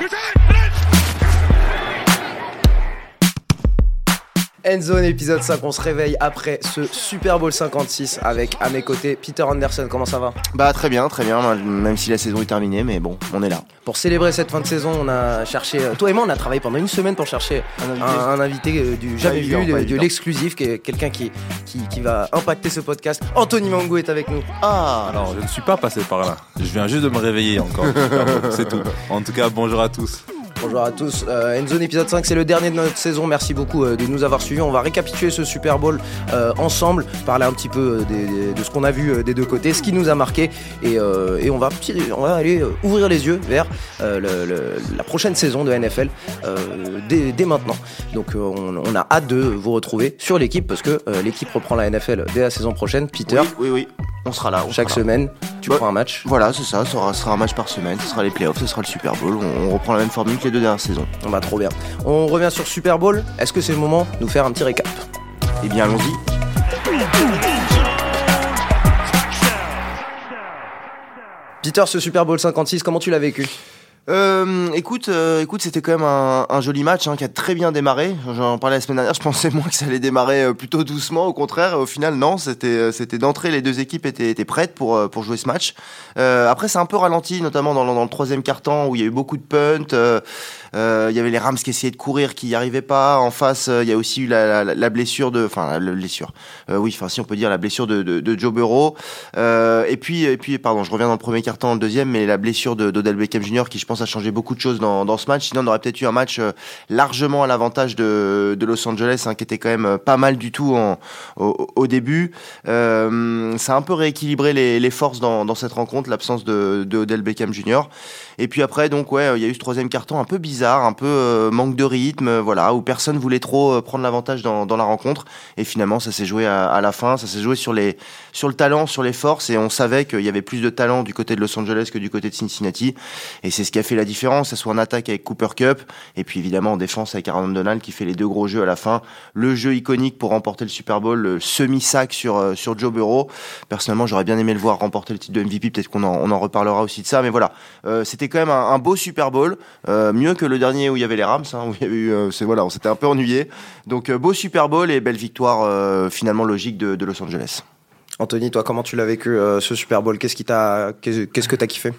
You're tied! Endzone épisode 5, on se réveille après ce Super Bowl 56 avec à mes côtés Peter Anderson, comment ça va? Bah très bien, très bien, même si la saison est terminée, mais bon, on est là. Pour célébrer cette fin de saison, on a cherché, euh, toi et moi on a travaillé pendant une semaine pour chercher un invité, euh, du jamais vu, de, l'exclusif, quelqu'un qui, qui, qui, va impacter ce podcast. Anthony Mango est avec nous. Ah Alors je ne suis pas passé par là, je viens juste de me réveiller encore, c'est tout. En tout cas, bonjour à tous. Bonjour à tous. Euh, Endzone épisode 5, c'est le dernier de notre saison. Merci beaucoup euh, de nous avoir suivis. On va récapituler ce Super Bowl euh, ensemble, parler un petit peu euh, de ce qu'on a vu des deux côtés, ce qui nous a marqué. Et, on, va, on va aller ouvrir les yeux vers la prochaine saison de NFL dès, maintenant. Donc on, a hâte de vous retrouver sur l'équipe parce que l'équipe reprend la NFL dès la saison prochaine. Peter? Oui, oui, On sera là. Chaque semaine, tu prends un match. Voilà, c'est ça. Ce sera, un match par semaine. Ce sera les playoffs, ce sera le Super Bowl. On, reprend la même formule que les deux dernières saisons. On va trop bien. On revient sur Super Bowl. Est-ce que c'est le moment de nous faire un petit récap? Eh bien, allons-y. Peter, ce Super Bowl 56, comment tu l'as vécu? Euh, écoute, euh, écoute, c'était quand même un, un joli match hein, qui a très bien démarré. J'en parlais la semaine dernière. Je pensais moi que ça allait démarrer euh, plutôt doucement. Au contraire, au final, non. C'était, euh, c'était d'entrée. Les deux équipes étaient, étaient prêtes pour pour jouer ce match. après, c'est un peu ralenti, notamment dans, dans le troisième quart temps où il y a eu beaucoup de punts. Il y avait les Rams qui essayaient de courir, qui n'y arrivaient pas. En face, il y a aussi eu la, la, la blessure de, enfin, la blessure. oui, enfin, si on peut dire la blessure de, de, de Joe Burrow. et puis, et puis, pardon, je reviens dans le premier quart temps, le deuxième, mais la blessure de d'Odell Beckham Jr. qui, je pense, a changé beaucoup de choses dans, dans ce match. Sinon, on aurait peut-être eu un match euh, largement à l'avantage de, de, Los Angeles, hein, qui était quand même euh, pas mal du tout en, au, au, début. Euh, ça a un peu rééquilibré les, les forces dans, dans, cette rencontre, l'absence de, de Odell Beckham Jr. Et puis après, donc ouais, il y a eu ce troisième carton un peu bizarre, un peu euh, manque de rythme, voilà, où personne voulait trop prendre l'avantage dans, la rencontre. Et finalement, ça s'est joué à, la fin, ça s'est joué sur les sur le talent, sur les forces, et on savait qu'il y avait plus de talent du côté de Los Angeles que du côté de Cincinnati. Et c'est ce qui a fait la différence, que ce soit en attaque avec Cooper Cup, et puis évidemment en défense avec Aaron Donald qui fait les deux gros jeux à la fin. Le jeu iconique pour remporter le Super Bowl, le semi-sac sur, euh, sur Joe Burrow. Personnellement, j'aurais bien aimé le voir remporter le titre de MVP, peut-être qu'on en, on en reparlera aussi de ça, mais voilà. Euh, c'était quand même un, beau Super Bowl, euh, mieux que le dernier où il y avait les Rams, hein, où il y avait eu, c'est voilà, on s'était un peu ennuyé. Donc beau Super Bowl et belle victoire finalement logique de, de Los Angeles. Anthony, toi, comment tu l'as vécu ce Super Bowl? Qu'est-ce qui t'a, qu'est-ce que t'as kiffé?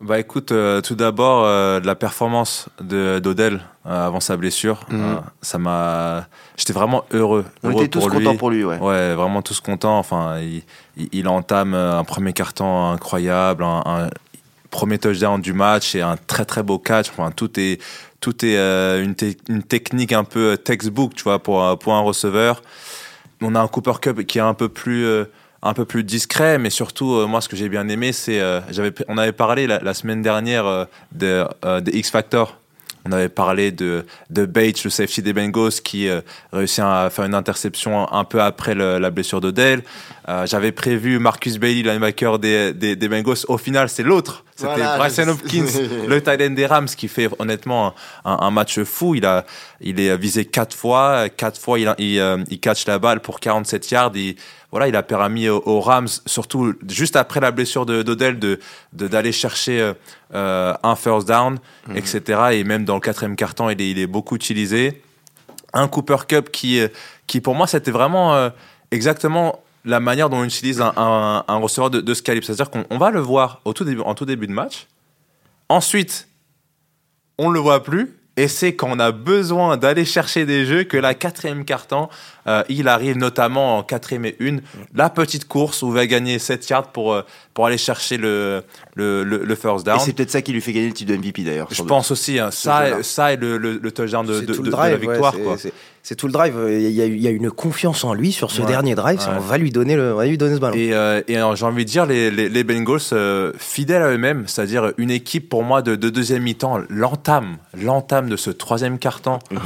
Bah écoute, euh, tout d'abord euh, la performance de d'Odell euh, avant sa blessure, mhm. ça m'a, j'étais vraiment heureux. On était tous contents pour lui, ouais. Ouais, vraiment tous contents. Enfin, il, il, entame un premier carton incroyable, un, premier touchdown du match et un très très beau catch. Enfin, tout est tout est une, une, technique un peu textbook, tu vois, pour pour un receveur. On a un Cooper Cup qui est un peu plus un peu plus discret, mais surtout, euh, moi, ce que j'ai bien aimé, c'est, euh, j'avais, on avait parlé la, semaine dernière euh, de, de, X Factor. On avait parlé de, de Bates, le safety des Bengals, qui réussit à faire une interception un peu après la blessure d'Odell. j'avais prévu Marcus Bailey, linebacker des, des, des Bengals. Au final, c'est l'autre. C'était Bryson Hopkins, le tight end des Rams, qui fait honnêtement un, un, match fou. Il a, il est visé quatre fois, quatre fois il, il, il catch la balle pour 47 yards. Il, voilà, il a permis aux, Rams, surtout juste après la blessure d'Odell, de d'aller chercher euh, euh, un first down, mhm. etc. Et même dans le quatrième carton, il est, il est beaucoup utilisé. Un Cooper Cup qui, euh, qui pour moi, c'était vraiment exactement la manière dont on utilise un, receveur de, ce calibre. C'est-à-dire qu'on va le voir en tout début de match. Ensuite, on ne le voit plus. Et c'est quand on a besoin d'aller chercher des jeux que la quatrième carton, euh, il arrive notamment en quatrième et une, la petite course où il va gagner 7 yards pour, euh, pour aller chercher le, le, le, first down. Et c'est peut-être ça qui lui fait gagner le titre de MVP d'ailleurs. Je pense aussi, hein, ça, ça est le, le, touchdown de, de, de, la victoire. c'est tout le drive. Il y, a, il y, a, une confiance en lui sur ce dernier drive. On, va lui donner le, on va lui donner ce ballon. Et, euh, et j'ai envie de dire, les, les, les Bengals, fidèles à eux-mêmes, c'est-à-dire une équipe pour moi de, deuxième mi-temps, l'entame, l'entame de ce troisième quart-temps, mhm.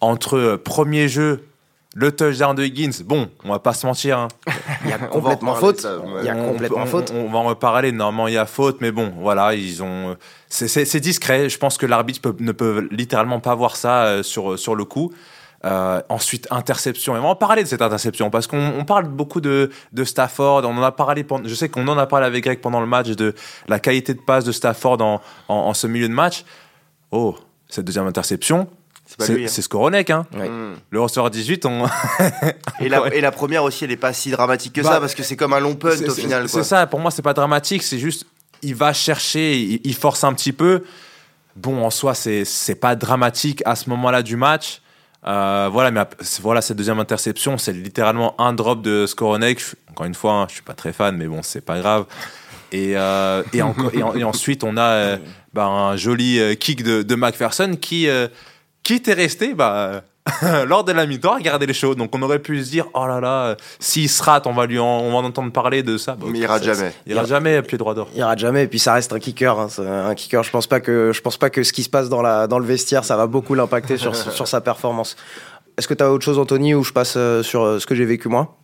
entre premier jeu le touchdown de Higgins, bon, on va pas se mentir. Hein. Il y a complètement faute. Il y a complètement faute. On, va en reparler. Normalement, il y a faute, mais bon, voilà, ils ont. C'est discret. Je pense que l'arbitre ne peut littéralement pas voir ça euh, sur sur le coup. Euh, ensuite, interception. Et on va en parler de cette interception parce qu'on parle beaucoup de, de Stafford. On en a parlé. Je sais qu'on en a parlé avec Greg pendant le match de la qualité de passe de Stafford en, en, en ce milieu de match. oh, cette deuxième interception, C'est hein. Skoronek. Hein. Ouais. Le receveur 18, on... Et, la, et la première aussi, elle est pas si dramatique que Bah, ça parce que c'est comme un long punt au final. C'est ça, pour moi, c'est pas dramatique, c'est juste, il va chercher, il, il force un petit peu. Bon, en soi, c'est c'est pas dramatique à ce moment-là du match. Euh, voilà, mais voilà, cette deuxième interception, c'est littéralement un drop de Skoronek. Encore une fois, hein, je suis pas très fan, mais bon, c'est pas grave. Et, euh, et, encore- et en- et ensuite, on a euh, bah, un joli euh, kick de, de McPherson qui, euh, qui était resté bah, lors de la mi-temps à regarder les shows. Donc on aurait pu se dire, oh là là, euh, s'il se rate, on va, lui en, on va en entendre parler de ça. Bah, Mais il rate ça- jamais. Il ira jamais pied droit d'or. Il rate jamais, et puis ça reste un kicker. hein. Un kicker, je pense pas que je pense pas que ce qui se passe dans la dans le vestiaire, ça va beaucoup l'impacter sur sur sa performance. Est-ce que tu as autre chose, Anthony, ou je passe euh, sur euh, ce que j'ai vécu moi?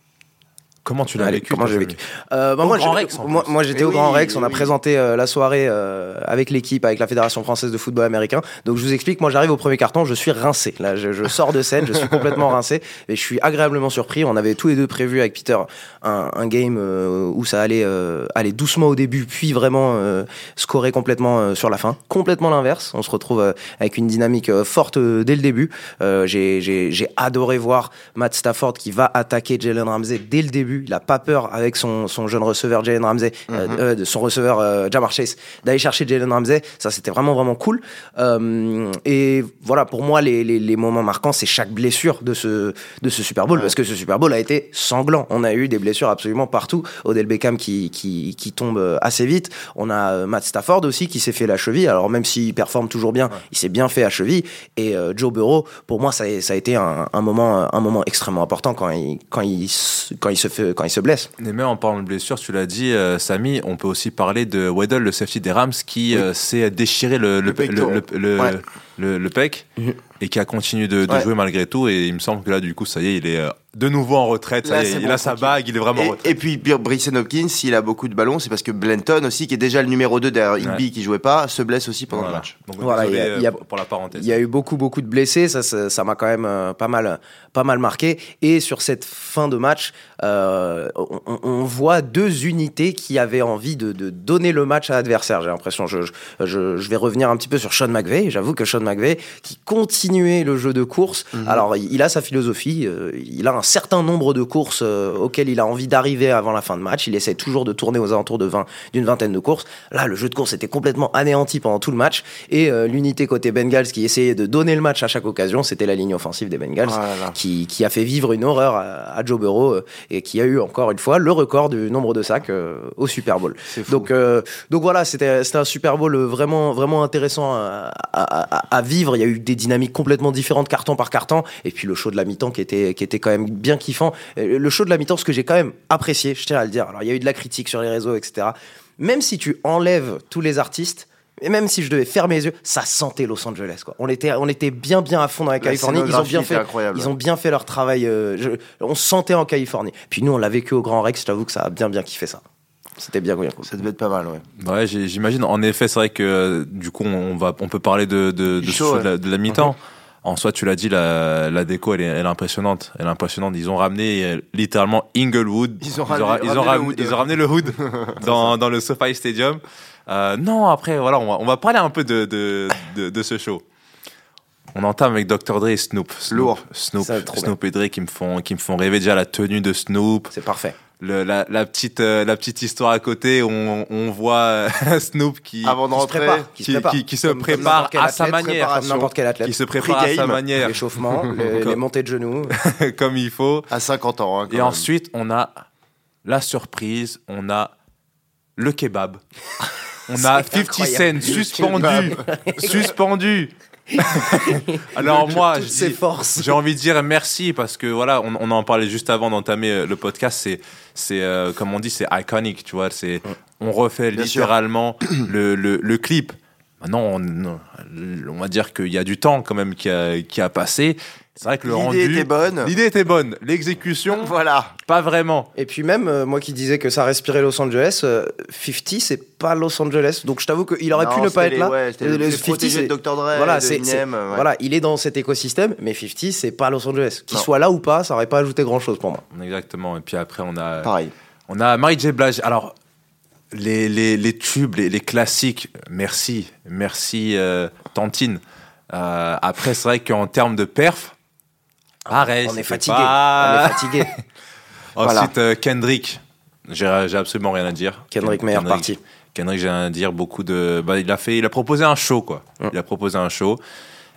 Comment tu l'as vécu comment j'ai vécu Euh, bah, Au moi, Rex, moi, j'étais Mais au Grand oui, Rex, on a oui. présenté euh, la soirée euh, avec l'équipe, avec la Fédération française de football américain. Donc je vous explique, moi j'arrive au premier carton, je suis rincé. Là, je, je sors de scène, je suis complètement rincé et je suis agréablement surpris. On avait tous les deux prévu avec Peter un, un game euh, où ça allait euh, aller doucement au début, puis vraiment euh, scorer complètement euh, sur la fin. Complètement l'inverse. On se retrouve euh, avec une dynamique euh, forte euh, dès le début. Euh, j'ai- J'ai j'ai adoré voir Matt Stafford qui va attaquer Jalen Ramsey dès le début. Il a pas peur avec son, son jeune receveur Jalen Ramsey, euh, euh, de son receveur euh, Jamar Chase, d'aller chercher Jalen Ramsey. Ça, c'était vraiment vraiment cool. Euh, et voilà, pour moi, les, les, les moments marquants, c'est chaque blessure de ce de ce Super Bowl, parce que ce Super Bowl a été sanglant. On a eu des blessures absolument partout. Odell Beckham qui qui, qui tombe assez vite. On a Matt Stafford aussi qui s'est fait la cheville. Alors même s'il performe toujours bien, il s'est bien fait à cheville. Et Joe Burrow, pour moi, ça a, ça a été un, un moment un moment extrêmement important quand il quand il quand il se fait quand il se blesse. Mais même en parlant de blessure, tu l'as dit, euh, Samy, on peut aussi parler de Weddle, le safety des Rams, qui euh, s'est déchiré le, le, Le pectoral. le, le- Ouais. Le- le pec Mhm. et qui a continué de, de Ouais. jouer malgré tout. Et il me semble que là, du coup, ça y est, il est euh, de nouveau en retraite. Ça Là, y est, c'est il a sa bague, il est vraiment en Et, retraite. et puis Br- Bryson Hopkins, s'il a beaucoup de ballons, c'est parce que Blenton aussi, qui est déjà le numéro 2 derrière Higby, qui jouait pas, se blesse aussi pendant Voilà. le match. Donc, Voilà, désolé il y a- il y a- pour, la parenthèse. Il y a eu beaucoup beaucoup de blessés, ça ça ça m'a quand même euh, pas mal pas mal marqué. Et sur cette fin de match, euh, on, on- on voit deux unités qui avaient envie de, de donner le match à l'adversaire. J'ai l'impression. Je, je, je, je vais revenir un petit peu sur Sean McVay. J'avoue que Sean McVay qui continuait le jeu de course. Alors il, a sa philosophie, euh, il a un certain nombre de courses euh, auxquelles il a envie d'arriver avant la fin de match. Il essaie toujours de tourner aux alentours de 20 d'une vingtaine de courses. Là, le jeu de course était complètement anéanti pendant tout le match et euh, l'unité côté Bengals qui essayait de donner le match à chaque occasion, c'était la ligne offensive des Bengals là là. qui, qui a fait vivre une horreur à, à Joe Burrow euh, et qui a eu encore une fois le record du nombre de sacs euh, au Super Bowl. Donc, donc voilà, c'était c'était un Super Bowl vraiment, vraiment intéressant à, à- à- à vivre. Il y a eu des dynamiques complètement différentes, carton par carton. Et puis le show de la mi-temps qui était, qui était quand même bien kiffant. Euh, Le show de la mi-temps, ce que j'ai quand même apprécié, je tiens à le dire. Alors il y a eu de la critique sur les réseaux, etc. Même si tu enlèves tous les artistes, et même si je devais fermer les yeux, ça sentait Los Angeles. Quoi. On, était, on était bien, bien à fond dans la Californie. Ils ont bien fait, ils ont bien fait leur travail. euh, je- on se sentait en Californie. Puis nous, on l'a vécu au Grand Rex. Je t'avoue que ça a bien, bien kiffé ça. C'était bien. Ça devait être pas mal, ouais. Ouais, j'imagine. En effet, c'est vrai que du coup, on va, on peut parler de, de, de, show, de la, de la mi-temps. En soi, tu l'as dit, la, la déco, elle est, elle est impressionnante. Elle est impressionnante. Ils ont ramené euh, littéralement Inglewood. Ils ont ra- ramené- ils ont ramené le ramené, hood. ils ont ramené le hood dans, dans le SoFi Stadium. Euh, non, après, voilà, on va, on va parler un peu de, de, de, de ce show. On entame avec Dr. Dre et Snoop. Snoop, Lourd. Snoop, Snoop et Dre qui me font, qui me font rêver déjà la tenue de Snoop. C'est parfait. Le- la, la petite, euh, la petite histoire à côté, on, on voit euh, Snoop qui, Avant de Qui se prépare. Qui, qui- qui- se à sa manière. N'importe quel athlète. qui se prépare à sa manière L'échauffement, les, les montées de genoux. comme il faut. à 50 ans. hein, quand Et même. ensuite, on a la surprise, on a le kebab. On a C'est 50 incroyable. Cent suspendu. suspendu. Alors moi, toutes je ses dis- forces. j'ai envie de dire merci parce que voilà, on, on en parlait juste avant d'entamer euh, le podcast. C'est, c'est euh, comme on dit, c'est iconique, tu vois. C'est, on refait Bien littéralement le, le, le clip. Maintenant, on, on va dire qu'il y a du temps quand même qui a, qui a passé. C'est vrai que le L'idée rendu, était bonne. l'idée était bonne. L'exécution, Voilà. pas vraiment. Et puis même, euh, moi qui disais que ça respirait Los Angeles, euh, 50, c'est pas Los Angeles. Donc je t'avoue qu'il aurait pu ne pas être là. Ouais, les 50, protégés c'est- de Dr. Dre, voilà, de c'est, Eminem, ouais. voilà, il est dans cet écosystème, mais 50, c'est pas Los Angeles. Qu'il soit là ou pas, ça aurait pas ajouté grand chose pour moi. Exactement. Et puis après, on a, Pareil. on a Mary J. Blige. Alors, les, les, les tubes, les, les classiques, merci. Merci, euh, tantine. Euh, après, c'est vrai qu'en termes de perf, pareil. On est c'était fatigué. pas- On est fatigué. Voilà. Ensuite, euh, Kendrick. J'ai absolument rien à dire. Kendrick, meilleure partie. Kendrick, j'ai rien à dire. Beaucoup de. Bah, il a fait, il a proposé un show, quoi. Mm. Il a proposé un show.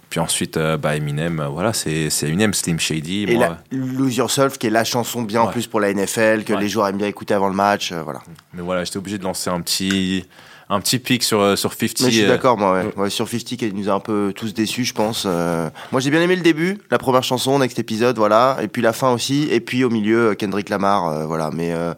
Puis ensuite, euh, bah, Eminem, euh, voilà, c'est Eminem, Slim Shady. Et moi, la Lose Yourself, qui est la chanson bien en Ouais. plus pour la NFL, que Ouais. les joueurs aiment bien écouter avant le match. euh, voilà. Mais voilà, j'étais obligé de lancer un petit, un petit pic sur, euh, sur 50. Mais je suis euh, d'accord, moi, ouais. Ouais, sur 50 qui nous a un peu tous déçus, je pense. Euh, moi, j'ai bien aimé le début, la première chanson, Next épisode, voilà. Et puis la fin aussi. Et puis au milieu, Kendrick Lamar, euh, voilà. Mais euh,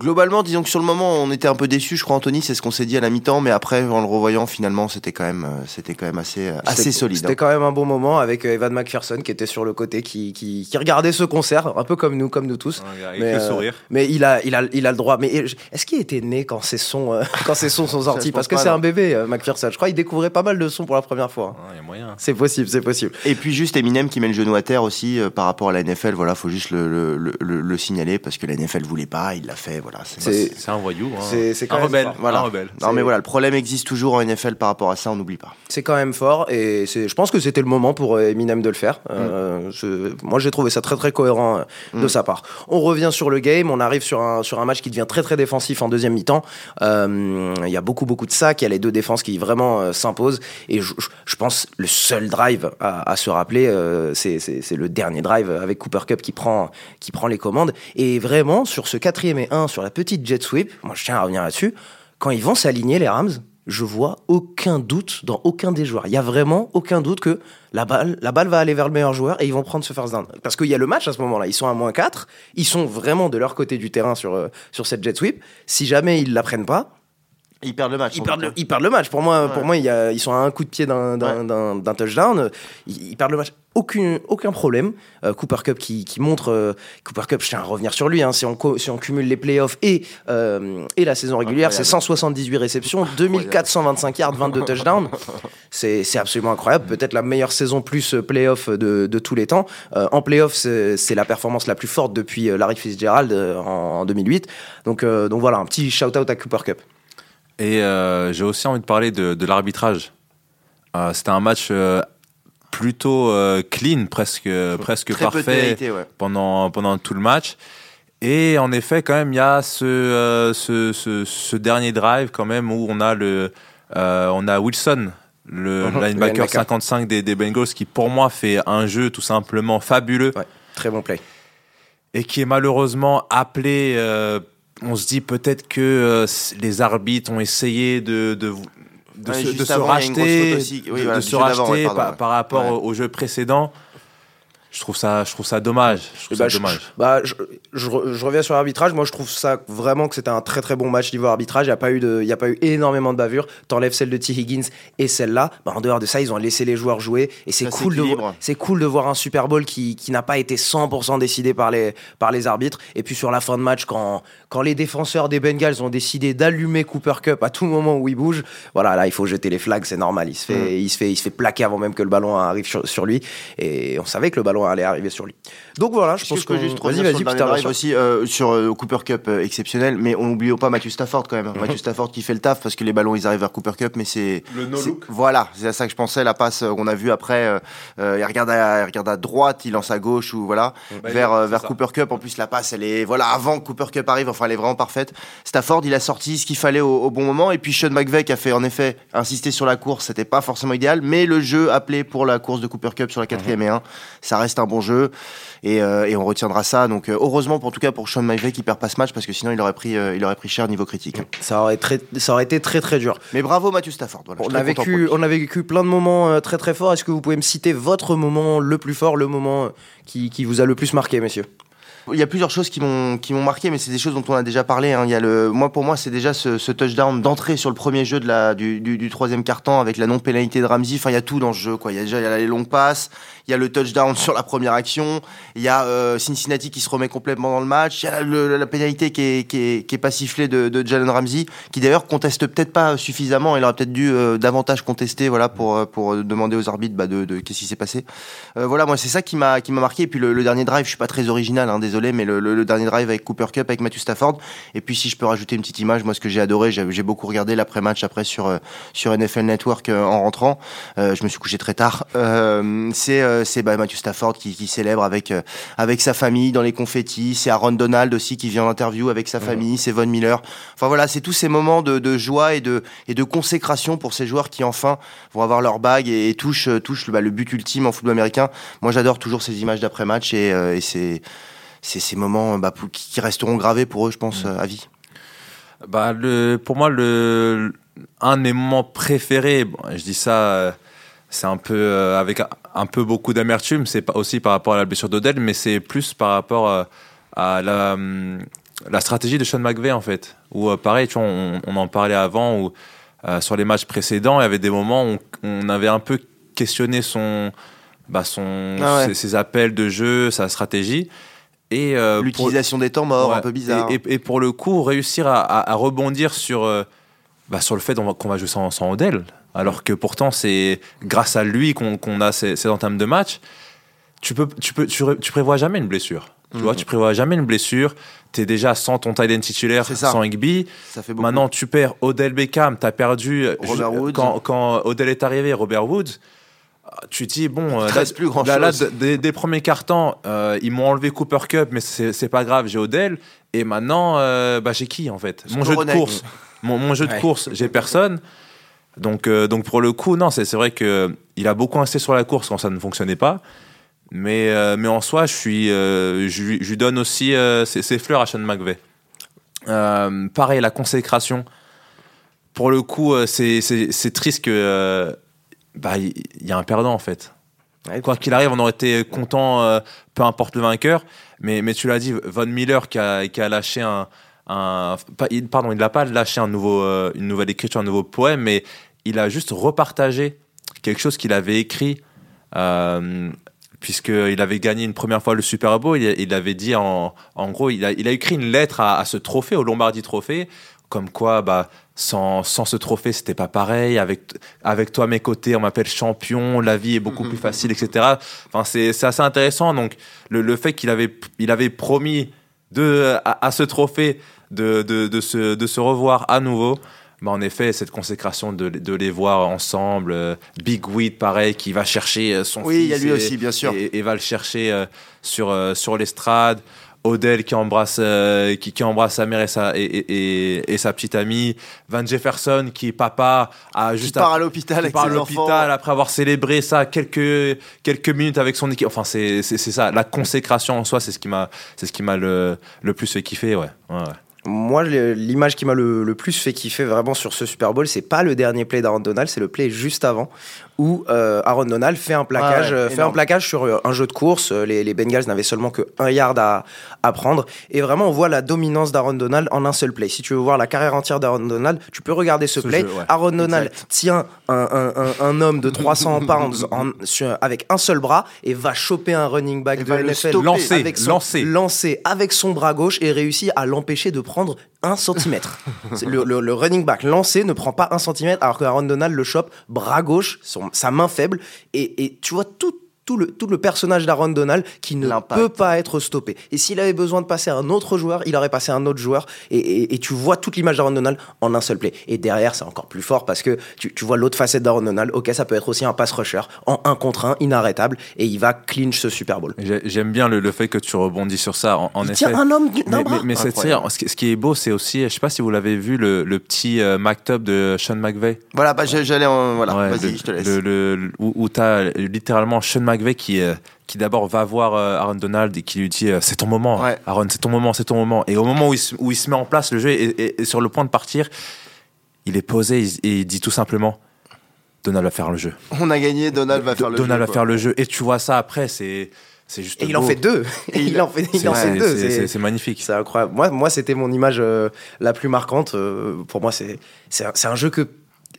globalement, disons que sur le moment, on était un peu déçus, je crois, Anthony, c'est ce qu'on s'est dit à la mi-temps. Mais après, en le revoyant, finalement, c'était quand même, euh, c'était quand même assez, euh, assez C'était- solide. C'était hein. quand même un bon moment avec euh, Evan McPherson qui était sur le côté, qui, qui, qui regardait ce concert, un peu comme nous, comme nous tous. Avec Mais, le euh, sourire. Mais il a, il a, il a le droit. Mais est-ce qu'il était né quand ces sons, euh, quand ces sons sont sortis? Parce que c'est un bébé, euh, McPherson. Je crois qu'il découvrait pas mal de sons pour la première fois. Il y a moyen. C'est possible, c'est possible. Et puis juste Eminem qui met le genou à terre aussi euh, par rapport à la NFL. Voilà, faut juste le, le, le, le- le signaler parce que la NFL voulait pas, il l'a fait. Voilà, c'est un voyou. hein. c'est- un même rebelle. Voilà. Un rebelle. Non mais voilà, le problème existe toujours en NFL par rapport à ça, on n'oublie pas. C'est quand même fort et je pense que c'était le moment pour euh, Eminem de le faire. Mm. Euh, je- moi, j'ai trouvé ça très très cohérent euh, de sa part. On revient sur le game, on arrive sur un, sur un match qui devient très très défensif en deuxième mi-temps. Euh, Il y a beaucoup beaucoup de sacs, il y a les deux défenses qui vraiment euh, s'imposent et je, pense le seul drive à, à se rappeler, euh, c'est, c'est, c'est le dernier drive avec Cooper Cup qui prend, qui prend les commandes. Et vraiment, sur ce quatrième et un, sur la petite jet sweep, moi je tiens à revenir là-dessus, quand ils vont s'aligner les Rams, je vois aucun doute dans aucun des joueurs. Il y a vraiment aucun doute que la balle, la balle va aller vers le meilleur joueur et ils vont prendre ce first down. Parce qu'il y a le match à ce moment-là. Ils sont à moins 4. Ils sont vraiment de leur côté du terrain sur, euh, sur cette jet sweep. Si jamais ils la prennent pas, Ils perdent le match. ils perdent, le, ils perdent le match. Pour moi, Ouais. pour moi il y a- ils sont à un coup de pied d'un, Ouais. touchdown. Ils, ils perdent le match. Aucun, aucun problème. Euh, Cooper Cup qui, qui montre. euh, Cooper Cup, je tiens à revenir sur lui. hein, si, on, co- si on cumule les playoffs et, euh, et la saison régulière, c'est Incroyable. 178 réceptions, 2425 yards, 22 touchdowns. C'est, c'est absolument incroyable. Peut-être la meilleure saison plus playoff de, de tous les temps. Euh, en playoff, c'est, la performance la plus forte depuis Larry Fitzgerald en, en 2008. Donc, euh, donc voilà, un petit shout-out à Cooper Cup. Et euh, j'ai aussi envie de parler de, de l'arbitrage. Euh, C'était un match euh, plutôt euh, clean, presque, presque Très peu de parfait ouais. pendant, pendant tout le match. Et en effet, quand même, il y a ce, euh, ce, ce, ce dernier drive quand même où on a le, euh, on a Wilson, le Mhm, linebacker linebacker. 55 des, des Bengals, qui pour moi fait un jeu tout simplement fabuleux Ouais, très bon play. et qui est malheureusement appelé. euh, on se dit peut-être que euh, les arbitres ont essayé de, de, de Ouais, se, de avant, racheter, faute aussi. Oui, de, voilà, de du se racheter ouais, par, rapport Ouais. au, jeu précédent. Je trouve ça, je trouve ça dommage. Je trouve Bah, ça je, dommage. bah, je, je re- je reviens sur l'arbitrage. Moi, je trouve ça vraiment que c'était un très très bon match niveau arbitrage. Il n'y a, pas eu de- il y a pas eu énormément de bavures. T'enlèves celle de T. Higgins et celle-là. Bah, en dehors de ça, ils ont laissé les joueurs jouer. Et c'est Ça cool, de, c'est cool de voir un Super Bowl qui, qui n'a pas été 100% décidé par les, par les arbitres. Et puis sur la fin de match, quand, quand les défenseurs des Bengals ont décidé d'allumer Cooper Cup à tout moment où il bouge, voilà, là, il faut jeter les flags, c'est normal. Il se, fait, Mm. il, se fait, il se fait plaquer avant même que le ballon arrive sur, sur lui. Et on savait que le ballon allait arriver sur lui. Donc voilà, je que pense peux qu'on- juste Vas-y, vas-y, sûr. aussi euh, sur euh, Cooper Cup euh, exceptionnel, mais on n'oublie pas Matthew Stafford quand même. Mhm. Matthew Stafford qui fait le taf parce que les ballons ils arrivent vers Cooper Cup, mais c'est Le no c'est- look. Voilà, c'est à ça que je pensais. La passe euh, qu'on a vue après, euh, euh, il regarde à, il regarde à droite, il lance à gauche ou voilà Bah, vers euh, vers. Cooper Cup. En plus la passe, elle est voilà avant que Cooper Cup arrive. Enfin, elle est vraiment parfaite. Stafford, il a sorti ce qu'il fallait au, au bon moment. Et puis Sean qui a fait en effet insister sur la course, c'était pas forcément idéal, mais le jeu appelé pour la course de Cooper Cup sur la quatrième et un, ça reste un bon jeu et, euh, et on retiendra ça. Donc euh, heureusement pour en tout cas pour Sean McVay qui perd pas ce match parce que sinon il aurait pris euh, il aurait pris cher niveau critique. Ça aurait, très, ça aurait été très très dur. Mais bravo Matthew Stafford. Voilà, On a, vécu, on a vécu plein de moments euh, très très forts. Est-ce que vous pouvez me citer votre moment le plus fort, le moment qui, qui vous a le plus marqué, messieurs? Il y a plusieurs choses qui m'ont qui m'ont marqué, mais c'est des choses dont on a déjà parlé. hein. Il y a le, moi pour moi c'est déjà ce, touchdown d'entrée sur le premier jeu de la du, du, du troisième quart-temps avec la non pénalité de Ramsey. Enfin il y a tout dans ce jeu quoi. Il y a déjà il y a les longues passes, il y a le touchdown sur la première action, il y a euh, Cincinnati qui se remet complètement dans le match, il y a la pénalité qui est, qui est, qui est pas sifflée de, Jalen Ramsey, qui d'ailleurs conteste peut-être pas suffisamment. Il aurait peut-être dû euh, davantage contester voilà pour euh, pour demander aux arbitres bah, de, qu'est-ce qui s'est passé. Voilà moi c'est ça qui m'a qui m'a marqué. Et puis le, le dernier drive, je suis pas très original, hein, désolé. Désolé, mais le, le- le dernier drive avec Cooper Cup, avec Matthew Stafford. Et puis si je peux rajouter une petite image, moi ce que j'ai adoré, j'ai beaucoup regardé l'après-match après sur euh, sur NFL Network euh, en rentrant. Euh, je me suis couché très tard. Euh, c'est c'est bah, Matthew Stafford qui, qui célèbre avec avec sa famille dans les confettis. C'est Aaron Donald aussi qui vient en interview avec sa famille. C'est Von Miller. Enfin voilà, c'est tous ces moments de, de joie et de et de consécration pour ces joueurs qui enfin vont avoir leur bague et, et touchent touchent le, bah, le but ultime en football américain. Moi j'adore toujours ces images d'après-match et, euh, et c'est c'est ces moments bah, pour- qui resteront gravés pour eux, je pense, euh, à vie. Bah, le, pour moi, le, un de mes moments préférés, bon, je dis ça, euh, c'est un peu euh, avec un, peu beaucoup d'amertume, c'est aussi par rapport à la blessure d'Odell, mais c'est plus par rapport euh, à la, hum, la stratégie de Sean McVay en fait. Où euh, pareil, tu vois, on, on en parlait avant, où sur les matchs précédents, il y avait des moments où on, on avait un peu questionné son, bah, son, Ah ouais. ses, ses appels de jeu, sa stratégie. Et euh, pour- L'utilisation des temps morts, Ouais. un peu bizarre. Et, et- et pour le coup, réussir à, à- à rebondir sur, euh, bah, sur le fait qu'on va, jouer sans, sans Odell, alors que pourtant c'est grâce à lui qu'on a ces, ces entames de match. Tu peux, tu peux, tu, ré- tu prévois jamais une blessure. Tu vois, tu prévois jamais une blessure. T'es déjà sans ton tight end titulaire, sans Higby. Ça fait beaucoup. Maintenant, tu perds Odell Beckham. T'as perdu euh, Robert Woods. quand, quand Odell est arrivé, Robert Woods. Tu te dis bon, euh, là, plus grand là, là, chose. d- des, des premiers cartons, euh, ils m'ont enlevé Cooper Cup, mais c'est pas grave, j'ai Odell. Et maintenant, euh, bah, j'ai qui en fait? Mon jeu de course. Mon, mon jeu de Ouais. course, j'ai personne. Donc, euh, donc pour le coup, non, c'est c'est vrai que il a beaucoup insisté sur la course quand ça ne fonctionnait pas. Mais, euh, mais en soi, je, suis, euh, je, lui- je lui donne aussi euh, ses, ses fleurs à Sean McVay. Euh, pareil, la consécration. Pour le coup, euh, c'est- triste que euh, bah, il y, a un perdant en fait. Quoi qu'il arrive, on aurait été content, euh, peu importe le vainqueur. Mais, mais tu l'as dit, Von Miller qui a, qui a lâché un, pardon, il n'a pas lâché un nouveau, euh, une nouvelle écriture, un nouveau poème, mais il a juste repartagé quelque chose qu'il avait écrit. Euh, Puisqu'il avait gagné une première fois le Super Bowl, il, il avait dit en, en gros, il a, il a écrit une lettre à, à ce trophée, au Lombardi Trophée, comme quoi, bah, sans, sans ce trophée, c'était pas pareil. Avec, avec toi à mes côtés, on m'appelle champion, la vie est beaucoup plus facile, etc. Enfin, c'est c'est assez intéressant. Donc, le, le fait qu'il avait, il avait promis de, à, à ce trophée de, de, de, se, de se revoir à nouveau. Bah, en effet, cette consécration de, de les voir ensemble, euh, Big Weed, pareil, qui va chercher euh, son Oui, fils il y a lui et- aussi, bien sûr. et, et va le chercher euh, sur, euh, sur l'estrade. Odell qui embrasse, euh, qui, qui embrasse sa mère et sa, et, et, et- et sa petite amie. Van Jefferson qui est papa a Qui juste part après- à l'hôpital qui avec part à l'hôpital après avoir célébré ça quelques, quelques minutes avec son équipe. Enfin, c'est c'est- c'est ça. La consécration en soi, c'est ce qui m'a c'est ce qui m'a le, le plus fait kiffer. Ouais. ouais, ouais. Moi, l'image qui m'a le, le plus fait kiffer vraiment sur ce Super Bowl, c'est pas le dernier play d'Aaron Donald, c'est le play juste avant où euh, Aaron Donald fait un plaquage, Ah ouais, euh, fait un plaquage sur euh, un jeu de course. Euh, Les, les Bengals n'avaient seulement que un yard à, à prendre. Et vraiment, on voit la dominance d'Aaron Donald en un seul play. Si tu veux voir la carrière entière d'Aaron Donald, tu peux regarder ce, Ce play. jeu, ouais. Aaron Donald Exact. tient un, un- un- un homme de 300 pounds en- sur- avec un seul bras et va choper un running back Et de NFL. Lancé, avec son, lancé. lancé avec son bras gauche et réussit à l'empêcher de prendre un centimètre. C'est le, running back lancé ne prend pas un centimètre alors que Aaron Donald le chope bras gauche, son- sa main faible et, et tu vois tout. Tout le, tout le personnage d'Aaron Donald qui ne peut pas être stoppé. Et s'il avait besoin de passer à un autre joueur, il aurait passé à un autre joueur. Et, et- et tu vois toute l'image d'Aaron Donald en un seul play. Et derrière, c'est encore plus fort parce que tu, tu vois l'autre facette d'Aaron Donald. Ok, ça peut être aussi un pass rusher en un contre un, inarrêtable. Et il va clinch ce Super Bowl. J'ai- J'aime bien le, le fait que tu rebondis sur ça. En, en il effet. tient un homme du- d'un Mais, bras. mais, mais tu sais, ce, qui- ce qui est beau, c'est aussi, je sais pas si vous l'avez vu, le, le petit euh, maktub de Sean McVay. Voilà, bah, j'allais en. Voilà, Ouais, vas-y, je te laisse. le- le- le- où où t'as littéralement Sean Qui, euh, qui d'abord va voir euh, Aaron Donald et qui lui dit euh, c'est ton moment, Ouais. Aaron, c'est ton moment, c'est ton moment. Et au moment où il, se, où il se met en place, le jeu est, est- est sur le point de partir, il est posé il- et il dit tout simplement Donald va faire le jeu. On a gagné, Donald va faire le Donald jeu, va quoi. faire le jeu. Et tu vois ça après, c'est c'est juste Et il en fait deux. Et il en fait, il C'est en fait deux. c'est- magnifique. C'est incroyable. Moi, moi c'était mon image euh, la plus marquante. Euh, pour moi, c'est c'est un, c'est un jeu que.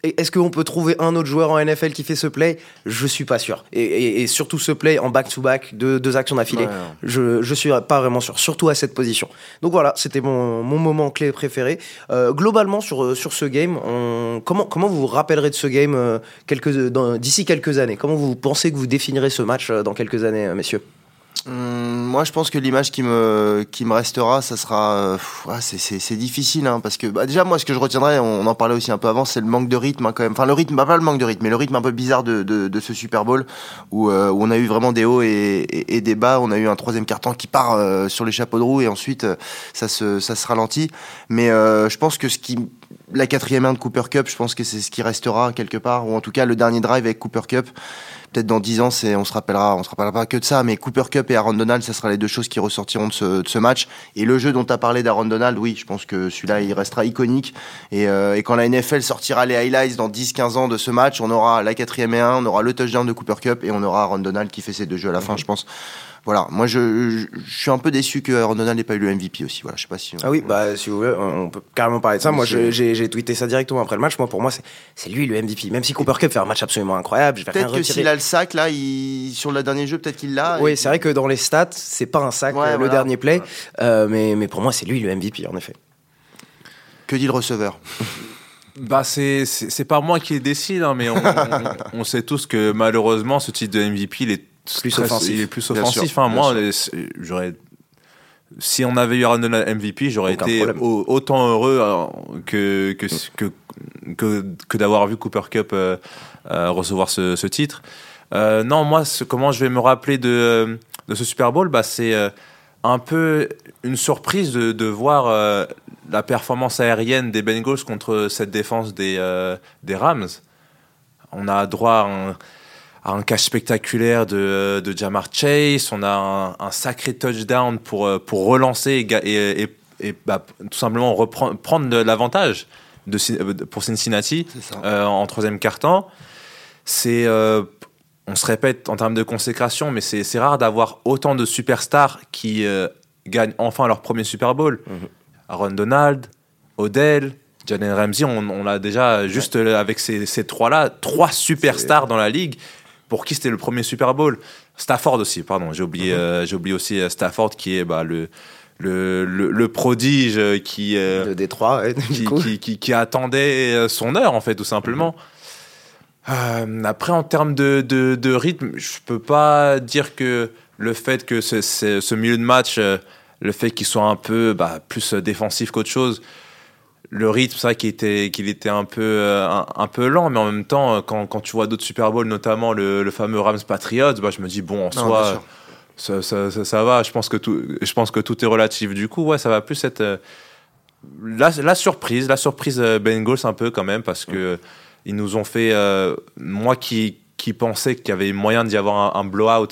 Est-ce qu'on peut trouver un autre joueur en NFL qui fait ce play? Je suis pas sûr. Et, et- et surtout ce play en back-to-back, deux, deux actions d'affilée, Ouais. je, je suis pas vraiment sûr. Surtout à cette position. Donc voilà, c'était mon, mon moment clé préféré. Euh, globalement, sur, euh, sur ce game, on- comment, comment vous vous rappellerez de ce game euh, quelques- d'ici quelques années? Comment vous pensez que vous définirez ce match euh, dans quelques années, messieurs? Hum, moi, je pense que l'image qui me, qui me restera, ça sera. euh, c'est- difficile, hein, parce que bah, déjà, moi, ce que je retiendrai, on, en parlait aussi un peu avant, c'est le manque de rythme, hein, quand même. Enfin, le rythme, bah, pas le manque de rythme, mais le rythme un peu bizarre de, ce Super Bowl, où, euh, où on a eu vraiment des hauts et, des bas. On a eu un troisième carton qui part euh, sur les chapeaux de roue, et ensuite, ça, se, ça se ralentit. Mais je pense que ce qui. La quatrième main de Cooper Cup, je pense que c'est ce qui restera quelque part, ou en tout cas le dernier drive avec Cooper Cup peut-être dans 10 ans, c'est, on se rappellera, on se rappellera pas que de ça, mais Cooper Cup et Aaron Donald, ça sera les deux choses qui ressortiront de ce, de ce match. Et le jeu dont tu as parlé d'Aaron Donald, oui, je pense que celui-là, il restera iconique. Et, euh, et quand la NFL sortira les highlights dans 10-15 ans de ce match, on aura la quatrième et un, on aura le touchdown de Cooper Cup et on aura Aaron Donald qui fait ces deux jeux à la fin, je pense. Voilà, moi je, je, je suis un peu déçu que Aaron Donald n'ait pas eu le MVP aussi. Voilà, je sais pas si. Ah oui, bah si vous voulez, on peut carrément parler de ça. Moi, j'ai tweeté ça directement après le match. Moi, pour moi, c'est lui le MVP. Même si Cooper Cup fait un match absolument incroyable, je vais rien Peut-être que s'il a le sac là, il, sur le dernier jeu, peut-être qu'il l'a. Oui, Et- c'est vrai que dans les stats, c'est pas un sac Ouais, euh, le voilà. dernier play, Euh, mais, mais pour moi, c'est lui le MVP en effet. Que dit le receveur? Bah c'est pas moi qui le décide, hein, mais on, on, on sait tous que malheureusement ce titre de MVP il est Plus très- offensif. Il est plus offensif. sûr, hein. moi, j'aurais si on avait eu Aaron Donald MVP, j'aurais été au- autant heureux euh, que que que que, que d'avoir vu Cooper Cup euh, euh, recevoir ce, ce titre. Euh, non, moi, ce- comment je vais me rappeler de, de ce Super Bowl bah, C'est un peu une surprise de, de voir la performance aérienne des Bengals contre cette défense des, des Rams. On a droit à un, à un catch spectaculaire de, de Jamar Chase, on a un, un sacré touchdown pour, euh, pour relancer et, ga- et, et- et, bah, tout simplement reprendre, prendre de l'avantage de, euh, pour Cincinnati euh, en troisième quart-temps. C'est, euh, on se répète en termes de consécration, mais c'est c'est rare d'avoir autant de superstars qui euh, gagnent enfin leur premier Super Bowl. Mhm. Aaron Donald, Odell, Jalen Ramsey, on, on a déjà juste euh, avec ces, ces trois-là, trois superstars dans la ligue. Pour qui c'était le premier Super Bowl? Stafford aussi, pardon. J'ai oublié, Mhm. euh, j'ai oublié aussi euh, Stafford qui est bah, le, le, le, le prodige euh, qui, euh, De Détroit, ouais, qui, qui, qui- qui attendait son heure, en fait, tout simplement. Euh, après, en termes de, de, de rythme, je peux pas dire que le fait que ce, ce, ce milieu de match, euh, le fait qu'il soit un peu bah, plus défensif qu'autre chose, le rythme, c'est vrai qu'il était, qu'il était un, peu, euh, un, un peu lent, mais en même temps, euh, quand, quand tu vois d'autres Super Bowls, notamment le, le fameux Rams Patriots, bah, je me dis, bon, en Non, soi, ça, ça, ça, ça va. Je pense, que tout, je pense que tout est relatif. Du coup, ouais, ça va plus être euh, la, la surprise, la surprise Bengals un peu quand même, parce que ils nous ont fait. euh, moi qui, qui pensais qu'il y avait moyen d'y avoir un, un blowout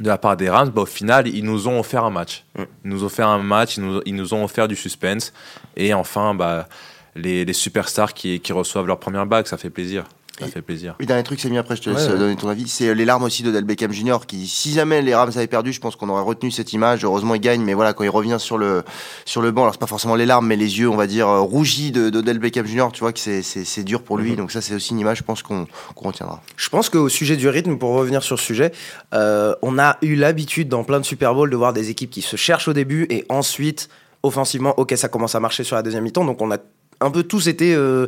de la part des Rams, bah, au final, ils nous ont offert un match. Mm. Ils nous ont offert un match, ils nous, ils nous ont offert du suspense. Et enfin, bah, les, les superstars qui, qui reçoivent leur première bague, ça fait plaisir. Ça Et- fait plaisir. Oui, dernier truc, c'est mis après, je te laisse Ouais, ouais. donner ton avis. C'est euh, les larmes aussi d'Odell Beckham Jr. qui, si jamais les Rams avaient perdu, je pense qu'on aurait retenu cette image. Heureusement, il gagne, mais voilà, quand il revient sur le, sur le banc, alors c'est pas forcément les larmes, mais les yeux, on va dire, euh, rougis de- d'Odell Beckham Jr., tu vois que c'est, dur pour lui. Mhm. Donc ça, c'est aussi une image, je pense, qu'on, qu'on retiendra. Je pense qu'au sujet du rythme, pour revenir sur ce sujet, euh, on a eu l'habitude dans plein de Super Bowl de voir des équipes qui se cherchent au début et ensuite, offensivement, ok, ça commence à marcher sur la deuxième mi-temps. Donc on a un peu tous été euh,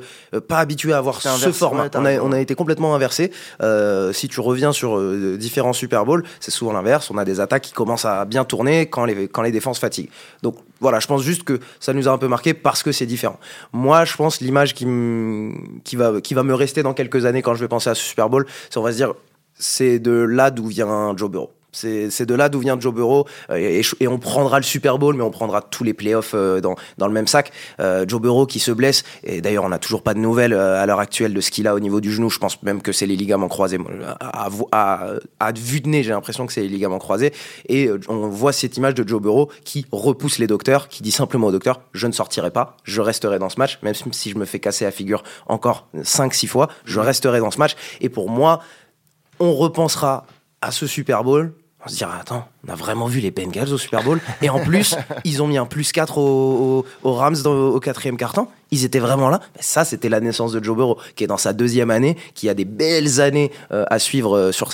pas habitués à avoir ce format. ouais, on, a, raison. on a été complètement inversé. Euh, si tu reviens sur euh, différents Super Bowl, c'est souvent l'inverse. On a des attaques qui commencent à bien tourner quand les, quand les défenses fatiguent. Donc voilà, je pense juste que ça nous a un peu marqué parce que c'est différent. Moi, je pense l'image qui, me- qui, va, qui va me rester dans quelques années quand je vais penser à ce Super Bowl, c'est on va se dire, c'est de là d'où vient Joe Burrow. C'est de là d'où vient Joe Burrow euh, et, et on prendra le Super Bowl, mais on prendra tous les playoffs euh, dans, dans le même sac. Euh, Joe Burrow qui se blesse et d'ailleurs on n'a toujours pas de nouvelles à l'heure actuelle de ce qu'il a au niveau du genou. Je pense même que c'est les ligaments croisés. À, à, à- à vue de nez, j'ai l'impression que c'est les ligaments croisés et on voit cette image de Joe Burrow qui repousse les docteurs, qui dit simplement au docteur je ne sortirai pas, je resterai dans ce match, même si je me fais casser la figure encore 5-6 fois, je resterai dans ce match. Et pour moi, on repensera à ce Super Bowl. On se dira, attends, on a vraiment vu les Bengals au Super Bowl. Et en plus, ils ont mis un plus 4 au- au- aux Rams dans- au quatrième quart-temps. Ils étaient vraiment là. Mais ça, c'était la naissance de Joe Burrow, qui est dans sa deuxième année, qui a des belles années euh, à suivre euh, sur,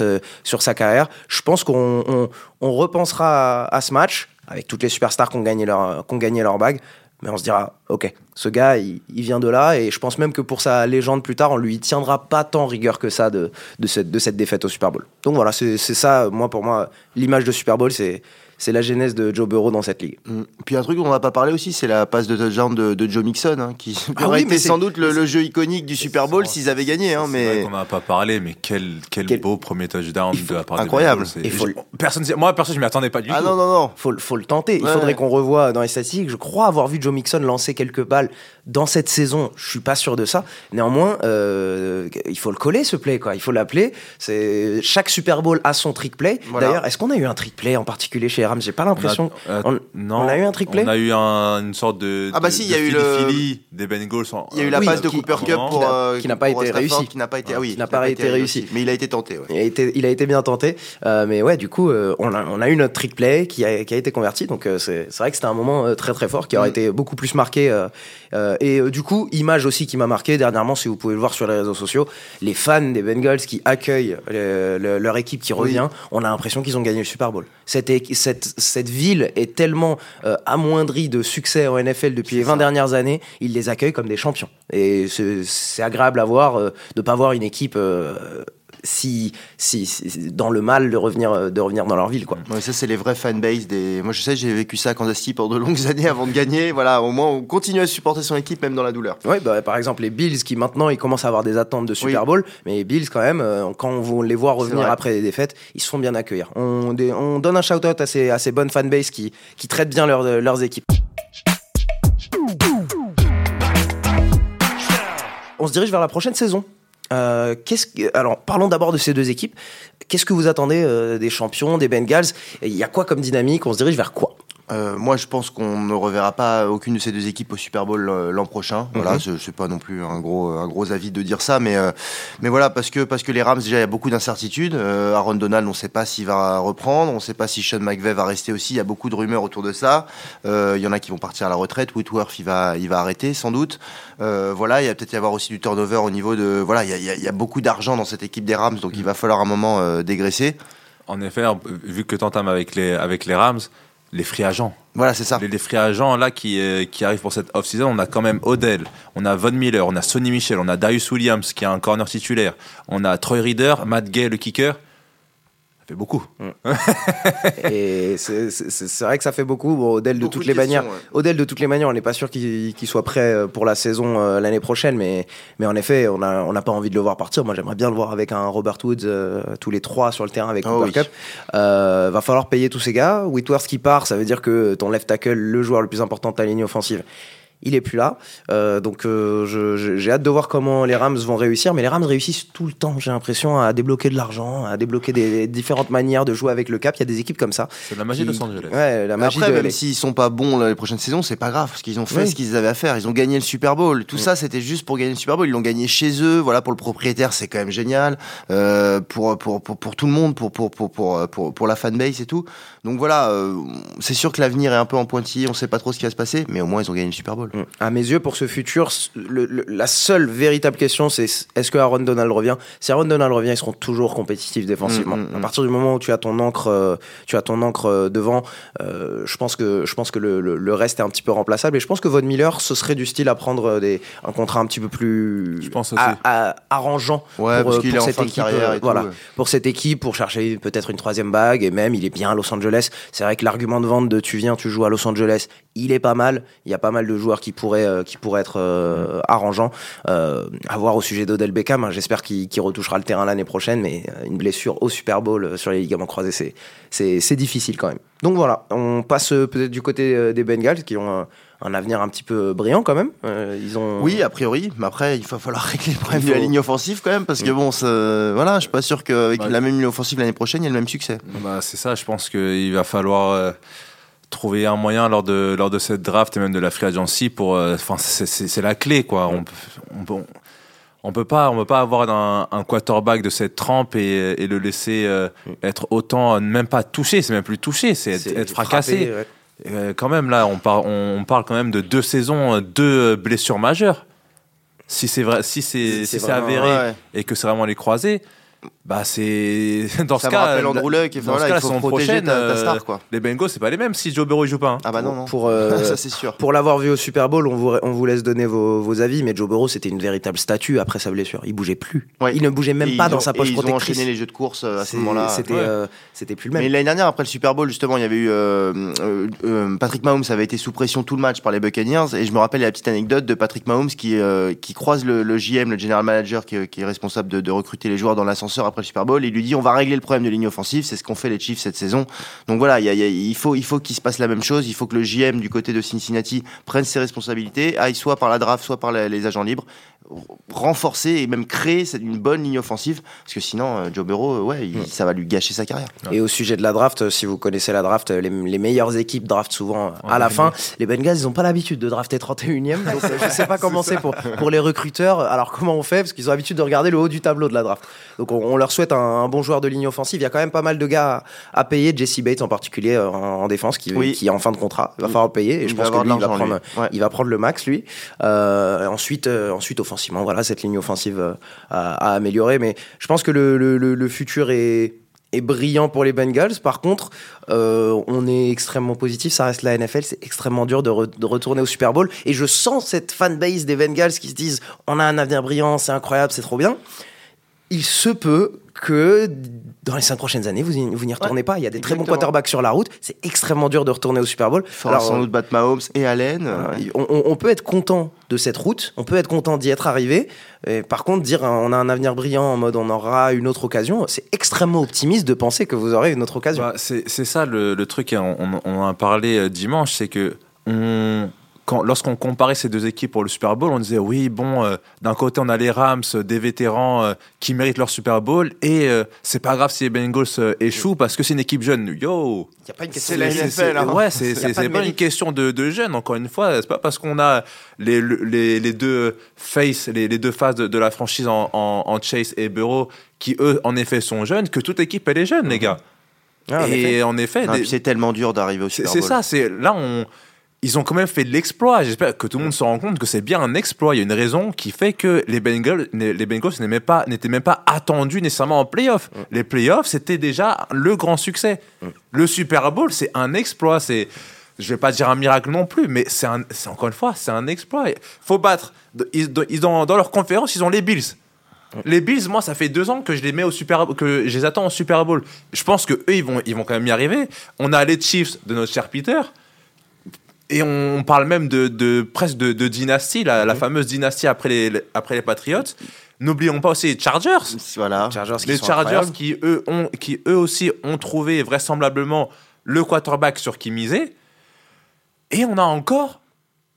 sa carrière. Je pense qu'on on, on repensera à, ce match, avec toutes les superstars qui ont gagné qui ont gagné leur bague. Mais on se dira, ok, ce gars, il, il vient de là, et je pense même que pour sa légende plus tard, on lui tiendra pas tant rigueur que ça de, de, cette, de cette défaite au Super Bowl. Donc voilà, c'est ça, moi, pour moi, l'image de Super Bowl, c'est c'est la genèse de Joe Burrow dans cette ligue. Mm. Puis un truc dont on n'a pas parlé aussi, c'est la passe de touchdown de, de Joe Mixon, hein, qui Ah aurait oui, été sans doute le, le jeu iconique du Super Bowl s'ils avaient gagné. Hein, C'est mais vrai qu'on n'en a pas parlé, mais quel, quel, Quel- beau premier touchdown faut- de la part incroyable. Faut- personne, moi, personne, je m'y attendais pas du ah tout. non non non. Faut, le- faut le tenter. Il Ouais, faudrait qu'on revoie dans les statistiques. Je crois avoir vu Joe Mixon lancer quelques balles dans cette saison. Je suis pas sûr de ça. Néanmoins, euh, il faut le coller ce play, quoi. Il faut l'appeler. C'est chaque Super Bowl a son trick play. Voilà. D'ailleurs, est-ce qu'on a eu un trick play en particulier chez les Rams? J'ai pas l'impression. On a, euh, On- non, on a eu un trick play? On a eu un- une sorte de. Ah bah si, il y a eu le- Philly des Bengals. en- Il y a eu la Oui, passe de qui- Cooper Cup pour euh, qui n'a pas été Stafford, réussi. qui n'a pas été ah oui, Qui n'a pas été réussi. mais il a été tenté. Ouais. Il a été, il a été bien tenté, euh, mais ouais, du coup, euh, on, a, on a eu notre trick play qui a, qui a été converti, donc euh, c'est c'est vrai que c'était un moment très très fort qui aurait Mm. été beaucoup plus marqué. Euh, euh, et euh, du coup, image aussi qui m'a marqué dernièrement, si vous pouvez le voir sur les réseaux sociaux, les fans des Bengals qui accueillent le- le- leur équipe qui revient, on a l'impression qu'ils ont gagné le Super Bowl. Cette, équ- cette, cette ville est tellement euh, amoindrie de succès en NFL depuis les 20 dernières années, ils les accueillent comme des champions. Et c'est agréable à voir euh, de pas voir une équipe euh, si, si, si- dans le mal de revenir, de revenir dans leur ville. Quoi. Ouais, ça c'est les vrais fanbase des. Moi je sais, j'ai vécu ça à Kansas City pendant de longues années avant de gagner. Voilà, au moins on continue à supporter son équipe même dans la douleur. Ouais, bah, par exemple, les Bills qui maintenant ils commencent à avoir des attentes de Super Bowl, mais les Bills quand même, euh, quand on les voit revenir après les défaites, ils se font bien accueillir. On, donne un shout-out à ces, à ces bonnes fanbases qui, qui traitent bien leurs- leurs équipes. On se dirige vers la prochaine saison. Euh, qu'est-ce que- alors, parlons d'abord de ces deux équipes. Qu'est-ce que vous attendez euh, des champions, des Bengals? Il y a quoi comme dynamique? On se dirige vers quoi? Euh, moi, je pense qu'on ne reverra pas aucune de ces deux équipes au Super Bowl euh, l'an prochain. Voilà, Mhm. je sais pas non plus un gros, un gros avis de dire ça, mais, euh, mais voilà, parce que, parce que les Rams, déjà, il y a beaucoup d'incertitudes. Euh, Aaron Donald, on ne sait pas s'il va reprendre, on ne sait pas si Sean McVay va rester aussi. Il y a beaucoup de rumeurs autour de ça. Il y en a qui vont partir à la retraite. Whitworth, il va, il va arrêter sans doute. Voilà, il y a peut-être y avoir aussi du turnover au niveau de. Voilà, il y a, il y a- y a beaucoup d'argent dans cette équipe des Rams, donc il va falloir un moment dégraisser. En effet, vu que tu entames avec les, avec les Rams, les free agents. Voilà, c'est ça. Les, les free agents là qui, euh, qui arrivent pour cette off-season, on a quand même Odell, on a Von Miller, on a Sonny Michel, on a Darius Williams qui est un corner titulaire, on a Troy Reader, Matt Gay le kicker. Fait beaucoup. Et c'est- vrai que ça fait beaucoup. Bon, Odell de Beaucoup toutes de les manières. ouais. Odell de toutes les manières, on n'est pas sûr qu'il qu'il soit prêt euh, pour la saison euh, l'année prochaine, mais mais en effet, on a on n'a pas envie de le voir partir. Moi, j'aimerais bien le voir avec un Robert Woods euh, tous les trois sur le terrain avec Oh Cooper oui. Cup. Euh, va falloir payer tous ces gars. Whitworth qui part, ça veut dire que ton left tackle, le joueur le plus important de ta ligne offensive. Il est plus là, Euh, donc euh, j'ai hâte de voir comment les Rams vont réussir. Mais les Rams réussissent tout le temps, j'ai l'impression, à débloquer de l'argent, à débloquer des différentes manières de jouer avec le cap. Il y a des équipes comme ça. C'est de la magie de Los Angeles. Ouais, la magie Après, de même s'ils sont pas bons là, les prochaines saisons, c'est pas grave parce qu'ils ont fait Oui. ce qu'ils avaient à faire. Ils ont gagné le Super Bowl. Tout ça, c'était juste pour gagner le Super Bowl. Ils l'ont gagné chez eux. Voilà, pour le propriétaire, c'est quand même génial. Euh, pour, pour, pour, pour tout le monde, pour, pour, pour, pour, pour, pour la fanbase et tout. Donc voilà, euh, c'est sûr que l'avenir est un peu en pointillé. On sait pas trop ce qui va se passer, mais au moins ils ont gagné le Super Bowl. Mm. À mes yeux, pour ce futur, le- le- la seule véritable question, c'est est-ce que Aaron Donald revient? Si Aaron Donald revient, ils seront toujours compétitifs défensivement. Mm, mm. À partir du moment où tu as ton encre, euh, tu as ton encre euh, devant, euh, je pense que je pense que le, le- le reste est un petit peu remplaçable. Et je pense que Von Miller, ce serait du style à prendre des, un contrat un petit peu plus Je pense aussi. à- à- arrangeant Ouais, pour, cette équipe, euh, tout, voilà, ouais. pour cette équipe, pour chercher peut-être une troisième bague. Et même, il est bien à Los Angeles. C'est vrai que l'argument de vente de tu viens, tu joues à Los Angeles, il est pas mal. Il y a pas mal de joueurs qui pourraient, euh, qui pourraient être euh, arrangeants. Euh, à voir au sujet d'Odell Beckham. hein. J'espère qu'il retouchera le terrain l'année prochaine, mais une blessure au Super Bowl euh, sur les ligaments croisés, c'est- difficile quand même. Donc voilà, on passe peut-être du côté des Bengals qui ont un, un avenir un petit peu brillant quand même. Euh, ils ont Oui, a priori, mais après, il va falloir régler le problème de la ligne offensive quand même, parce que bon, ça- voilà, je suis pas sûr qu'avec Ouais. la même ligne offensive l'année prochaine, il y a le même succès. Bah, c'est ça, je pense qu'il va falloir euh, trouver un moyen lors de, lors de cette draft et même de la free agency pour. euh, Enfin, c'est- la clé, quoi. On, on, peut- on peut pas, on peut pas avoir un, un quarterback de cette trempe et, et le laisser euh, être autant, même pas touché, c'est même plus touché, c'est être, fracassé. frappé, ouais. Euh, quand même, là, on, par- on, on parle quand même de deux saisons, euh, deux blessures majeures. Si c'est vrai, si c'est si avéré ouais. et que c'est vraiment les croisés, Bah c'est dans Ça ce cas. rappelle Andrew Luck, et dans voilà, ce il cas, faut son protéger prochaine, ta, ta star, quoi. Les Bengals c'est pas les mêmes si Joe Burrow il joue pas. hein. Ah bah non, non. Pour, euh, ça c'est sûr. Pour l'avoir vu au Super Bowl, on vous, on vous laisse donner vos, vos avis, mais Joe Burrow, c'était une véritable statue après sa blessure. Il bougeait plus. Ouais. Il ne bougeait même Et pas dans ont- sa poche et ils ont protectrice. enchaîné les jeux de course euh, à ce moment-là. C'était Ouais. euh, c'était plus le Mais même. l'année dernière, après le Super Bowl, justement, il y avait eu euh, euh, euh, Patrick Mahomes avait été sous pression tout le match par les Buccaneers, et je me rappelle la petite anecdote de Patrick Mahomes qui euh, qui croise le, le JM, le general manager, qui, qui est responsable de, de recruter les joueurs dans l'ascenseur après le Super Bowl. Il lui dit on va régler le problème de ligne offensive, c'est ce qu'ont fait les Chiefs cette saison. Donc voilà, il, y a- il y a- il faut il faut qu'il se passe la même chose. Il faut que le JM du côté de Cincinnati prenne ses responsabilités, aille soit par la draft, soit par la- les agents libres, renforcer et même créer cette- une bonne ligne offensive, parce que sinon euh, Joe Burrow, euh, ouais, il- ça va lui gâcher sa carrière. Et au sujet de la draft, euh, si vous connaissez la draft, les, les meilleures équipes draftent souvent à la fin. Les Bengals, ils n'ont pas l'habitude de drafter 31e, donc euh, je sais pas comment c'est pour, pour les recruteurs. Alors comment on fait? Parce qu'ils ont l'habitude de regarder le haut du tableau de la draft. Donc on, on leur souhaite un, un bon joueur de ligne offensive. Il y a quand même pas mal de gars à, à payer. Jesse Bates en particulier euh, en, en défense qui, Oui. qui est en fin de contrat. Il va falloir le payer. Et Il je pense que lui, il va, prendre, lui. Ouais. il va prendre le max, lui. Euh, ensuite, euh, ensuite, offensivement, voilà, cette ligne offensive à, à améliorer. Mais je pense que le, le, le- le futur est est brillant pour les Bengals. Par contre, euh, on est extrêmement positif. Ça reste la NFL. C'est extrêmement dur de, re- de retourner au Super Bowl. Et je sens cette fanbase des Bengals qui se disent on a un avenir brillant, c'est incroyable, c'est trop bien. Il se peut que dans les cinq prochaines années, vous y- vous n'y retournez pas. Il y a des très bons quarterbacks sur la route. C'est extrêmement dur de retourner au Super Bowl. Il faudra Alors, sans doute battre Mahomes et Allen. euh, on, on- on peut être content de cette route, on peut être content d'y être arrivé. Et par contre, dire euh, on a un avenir brillant en mode on aura une autre occasion, c'est extrêmement optimiste de penser que vous aurez une autre occasion. Bah, c'est c'est ça le, le truc, et on, en a parlé euh, dimanche, c'est que on, lorsqu'on comparait ces deux équipes pour le Super Bowl, on disait oui, bon, euh, d'un côté on a les Rams, euh, des vétérans euh, qui méritent leur Super Bowl, et euh, c'est pas grave si les Bengals euh, échouent parce que c'est une équipe jeune. Yo, Il n'y a pas une C'est la c'est- NFL, c'est- hein. Ouais, c'est c'est- pas c'est une question de, de jeunes, encore une fois. C'est pas parce qu'on a les, les, les deux faces, les, les deux faces de, de la franchise en, en, en Chase et Burrow, qui eux, en effet, sont jeunes, que toute équipe, elle est jeune, les gars. Ah, en effet. et en effet, des- puis c'est tellement dur d'arriver au c'est Super c'est Bowl. ça, c'est là on ils ont quand même fait de l'exploit. J'espère que tout le monde se rend compte que c'est bien un exploit. Il y a une raison qui fait que les Bengals, les Bengals n'étaient pas, même pas attendus nécessairement en playoff. Les playoffs, c'était déjà le grand succès. Le Super Bowl, c'est un exploit. C'est, je vais pas dire un miracle non plus, mais c'est encore une fois, c'est un exploit. Faut battre. Ils, ont, dans leur conférence, ils ont les Bills. Les Bills, moi, ça fait deux ans que je les mets au Super, que je les attends au Super Bowl. Je pense que eux, ils vont, ils vont quand même y arriver. On a les Chiefs de notre cher Peter. Et on parle même de, de presque de, de dynastie, la, la fameuse dynastie après les, après les Patriots. N'oublions pas aussi les Chargers. Voilà. Chargers Les Chargers qui eux, ont, qui eux aussi ont trouvé vraisemblablement le quarterback sur qui miser. Et on a encore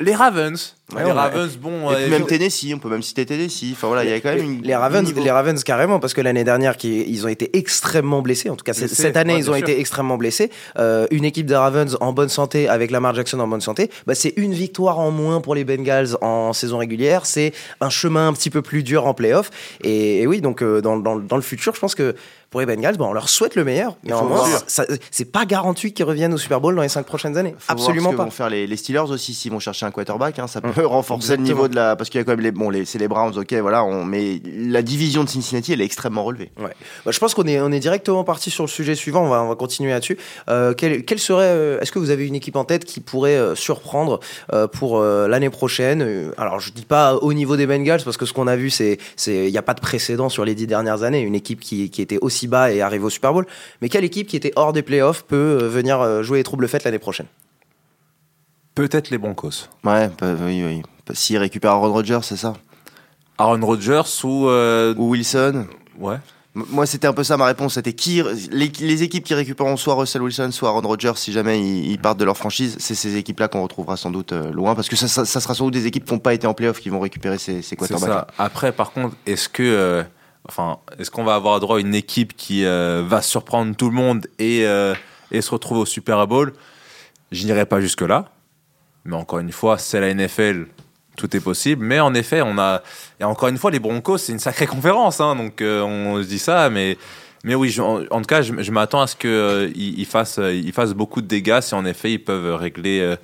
les Ravens. Ouais, les Ravens, bon. Et puis euh, même Tennessee, on peut même citer Tennessee. Enfin voilà, il y a quand même une. les Ravens, les Ravens carrément, parce que l'année dernière, qui, ils ont été extrêmement blessés. En tout cas, cette- Blessés, cette année, ouais, ils ont été extrêmement blessés. Euh, une équipe des Ravens en bonne santé, avec Lamar Jackson en bonne santé, bah, c'est une victoire en moins pour les Bengals en saison régulière. C'est un chemin un petit peu plus dur en playoff. Et, et oui, donc euh, dans, dans- dans le futur, je pense que pour les Bengals, bon, on leur souhaite le meilleur. Néanmoins, ça- c'est pas garanti qu'ils reviennent au Super Bowl dans les cinq prochaines années. Faut Absolument voir ce que pas. vont faire les, les Steelers aussi s'ils vont chercher un quarterback. hein, ça peut Hum, renforcer exactement. le niveau de la. Parce qu'il y a quand même les. Bon, les, c'est les Browns, ok, voilà. On, mais la division de Cincinnati, elle est extrêmement relevée. Ouais. Bah, je pense qu'on est, on est directement parti sur le sujet suivant. On va, on va continuer là-dessus. Euh, quel, quel serait, euh, est-ce que vous avez une équipe en tête qui pourrait euh, surprendre euh, pour euh, l'année prochaine? Euh, Alors, je dis pas au niveau des Bengals parce que ce qu'on a vu, c'est, c'est, il n'y a pas de précédent sur les dix dernières années. Une équipe qui, qui était aussi bas et arrive au Super Bowl. Mais quelle équipe qui était hors des playoffs peut euh, venir euh, jouer les troubles fêtes l'année prochaine? Peut-être les Broncos. Ouais, bah, oui, oui. Bah, S'ils récupèrent Aaron Rodgers, c'est ça. Aaron Rodgers ou. euh, Ou Wilson. ouais. Moi, c'était un peu ça ma réponse. C'était qui les, les équipes qui récupéreront soit Russell Wilson, soit Aaron Rodgers, si jamais ils, ils partent de leur franchise, c'est ces équipes-là qu'on retrouvera sans doute euh, loin, parce que ça, ça- ça sera sans doute des équipes qui n'ont pas été en playoff qui vont récupérer ces, ces C'est quarterbacks. ça. Après, par contre, est-ce que, euh, enfin, est-ce qu'on va avoir droit à une équipe qui euh, va surprendre tout le monde et, euh, et se retrouver au Super Bowl? Je n'irai pas jusque là, mais encore une fois, c'est la NFL, tout est possible. Mais en effet, on a et encore une fois, les Broncos, c'est une sacrée conférence, hein, donc euh, on se dit ça, mais. Mais oui, en, tout cas, je, m'attends à ce qu'ils ils fassent, fassent beaucoup de dégâts si en effet ils peuvent régler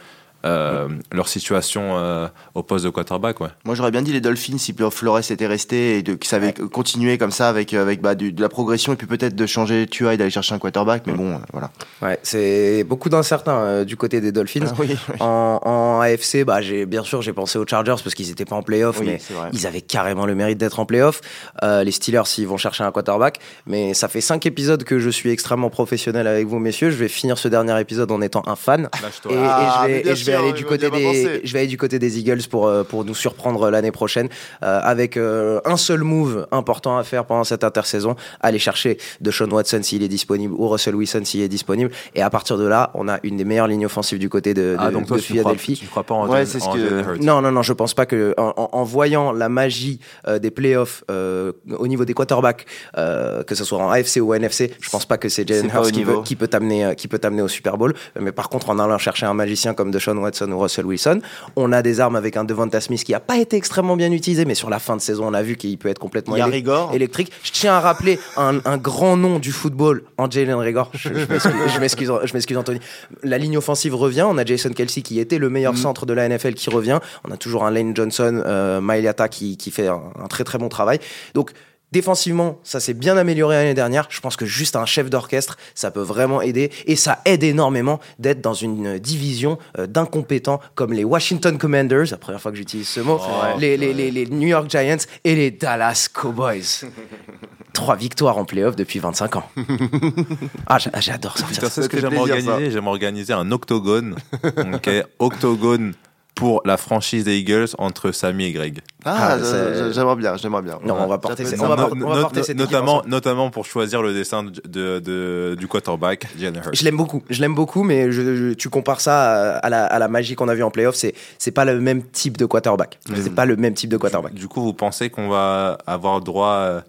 euh, euh, leur situation euh, au poste de quarterback. Ouais. Moi, j'aurais bien dit les Dolphins si Flores était resté et de, qu'ils savaient continuer comme ça avec, avec bah, du- de la progression et puis peut-être de changer Tua et d'aller chercher un quarterback. Mais bon, euh, voilà. Ouais, c'est beaucoup d'incertains euh, du côté des Dolphins. Ah oui, oui. En, en AFC, bah, j'ai, bien sûr, j'ai pensé aux Chargers parce qu'ils n'étaient pas en playoff, Oui, mais ils avaient carrément le mérite d'être en playoff. Euh, les Steelers, ils vont chercher un quarterback. Mais ça fait cinq épisodes que je suis extrêmement professionnel avec vous, messieurs. Je vais finir ce dernier épisode en étant un fan. Lâche-toi. Et, et Ah, et je vais aller je du veux côté bien des, avancer. je vais aller du côté des Eagles pour euh, pour nous surprendre l'année prochaine euh, avec euh, un seul move important à faire pendant cette intersaison, aller chercher de Sean Watson s'il est disponible ou Russell Wilson s'il est disponible. Et à partir de là, on a une des meilleures lignes offensives du côté de, de, Ah, donc toi, de tu ne crois, Philadelphie. tu crois pas en, Ouais, en que-. Non, non, non, je pense pas que en, en- en voyant la magie euh, des playoffs euh, au niveau des quarterbacks, euh, que ce soit en AFC ou en NFC, je pense pas que c'est Jalen Hurts qui, qui peut t'amener, qui peut t'amener au Super Bowl. Mais par contre, en allant chercher un magicien comme Deshaun Watson ou Russell Wilson, on a des armes avec un Devonta Smith qui a pas été extrêmement bien utilisé, mais sur la fin de saison, on a vu qu'il peut être complètement Rigor. électrique. Je tiens à rappeler un, un grand nom du football en Jalen Rigor. Je, je m'excuse, Anthony. La ligne offensive revient. On a Jason Kelsey qui était le meilleur centre de la NFL qui revient. On a toujours un Lane Johnson, euh, Mailata qui, qui fait un, un très très bon travail. Donc défensivement, ça s'est bien amélioré l'année dernière. Je pense que juste un chef d'orchestre, ça peut vraiment aider. Et ça aide énormément d'être dans une division euh, d'incompétents comme les Washington Commanders, la première fois que j'utilise ce mot, les, les, les, les New York Giants et les Dallas Cowboys. Trois victoires en playoff depuis 25 ans. Ah, j'a- j'adore ça. Putain, c'est ce que j'aimerais organiser. J'aimerais organiser un octogone. ok, octogone pour la franchise des Eagles entre Samy et Greg. Ah, Ah, j'aimerais bien, j'aimerais bien. Non, on va porter, on va, va porter cette équipe notamment, notamment pour choisir le dessin de, de- de- du quarterback, Jalen Hurts. Je l'aime beaucoup, je l'aime beaucoup, mais je, je- tu compares ça à, à la, à la magie qu'on a vue en playoff, c'est c'est pas le même type de quarterback. C'est pas le même type de quarterback. Du coup, vous pensez qu'on va avoir droit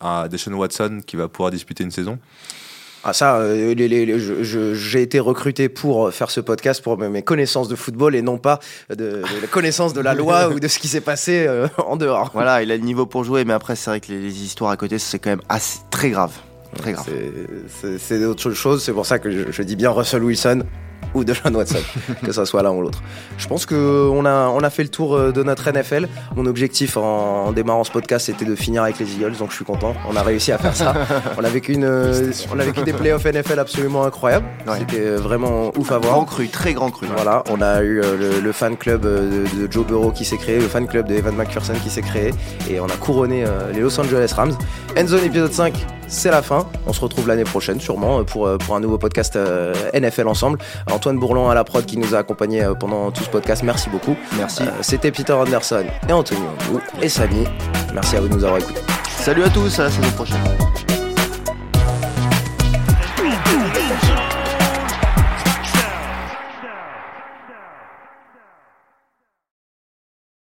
à Deshaun Watson qui va pouvoir disputer une saison? Ah ça, euh, les- les- les- j'ai été recruté pour faire ce podcast pour mes connaissances de football et non pas de, de la connaissance de la loi ou de ce qui s'est passé euh, en dehors. Voilà, il a le niveau pour jouer, mais après, c'est vrai que les, les histoires à côté, c'est quand même assez, très grave. Très grave. C'est autre chose, c'est pour ça que je, je dis bien Russell Wilson ou Deshaun Watson, que ça soit l'un ou l'autre. Je pense qu'on a, on a fait le tour euh, de notre NFL. Mon objectif en, en démarrant ce podcast, c'était de finir avec les Eagles, donc je suis content. On a réussi à faire ça. On a vécu, une, on a vécu des playoffs NFL absolument incroyables. Ouais. C'était euh, vraiment ouf à voir. Grand cru, très grand cru. Voilà, on a eu euh, le, le fan club de, de Joe Burrow qui s'est créé, le fan club de Evan McPherson qui s'est créé, et on a couronné les Los Angeles Rams. Endzone épisode 5, c'est la fin. On se retrouve l'année prochaine, sûrement, euh, pour, euh, pour un nouveau podcast euh, NFL ensemble. Antoine Bourlon à la prod qui nous a accompagnés pendant tout ce podcast, merci beaucoup. Merci. C'était Peter Anderson et Anthony Andrew et Samy. Merci à vous de nous avoir écoutés. Salut à tous, à la saison prochaine.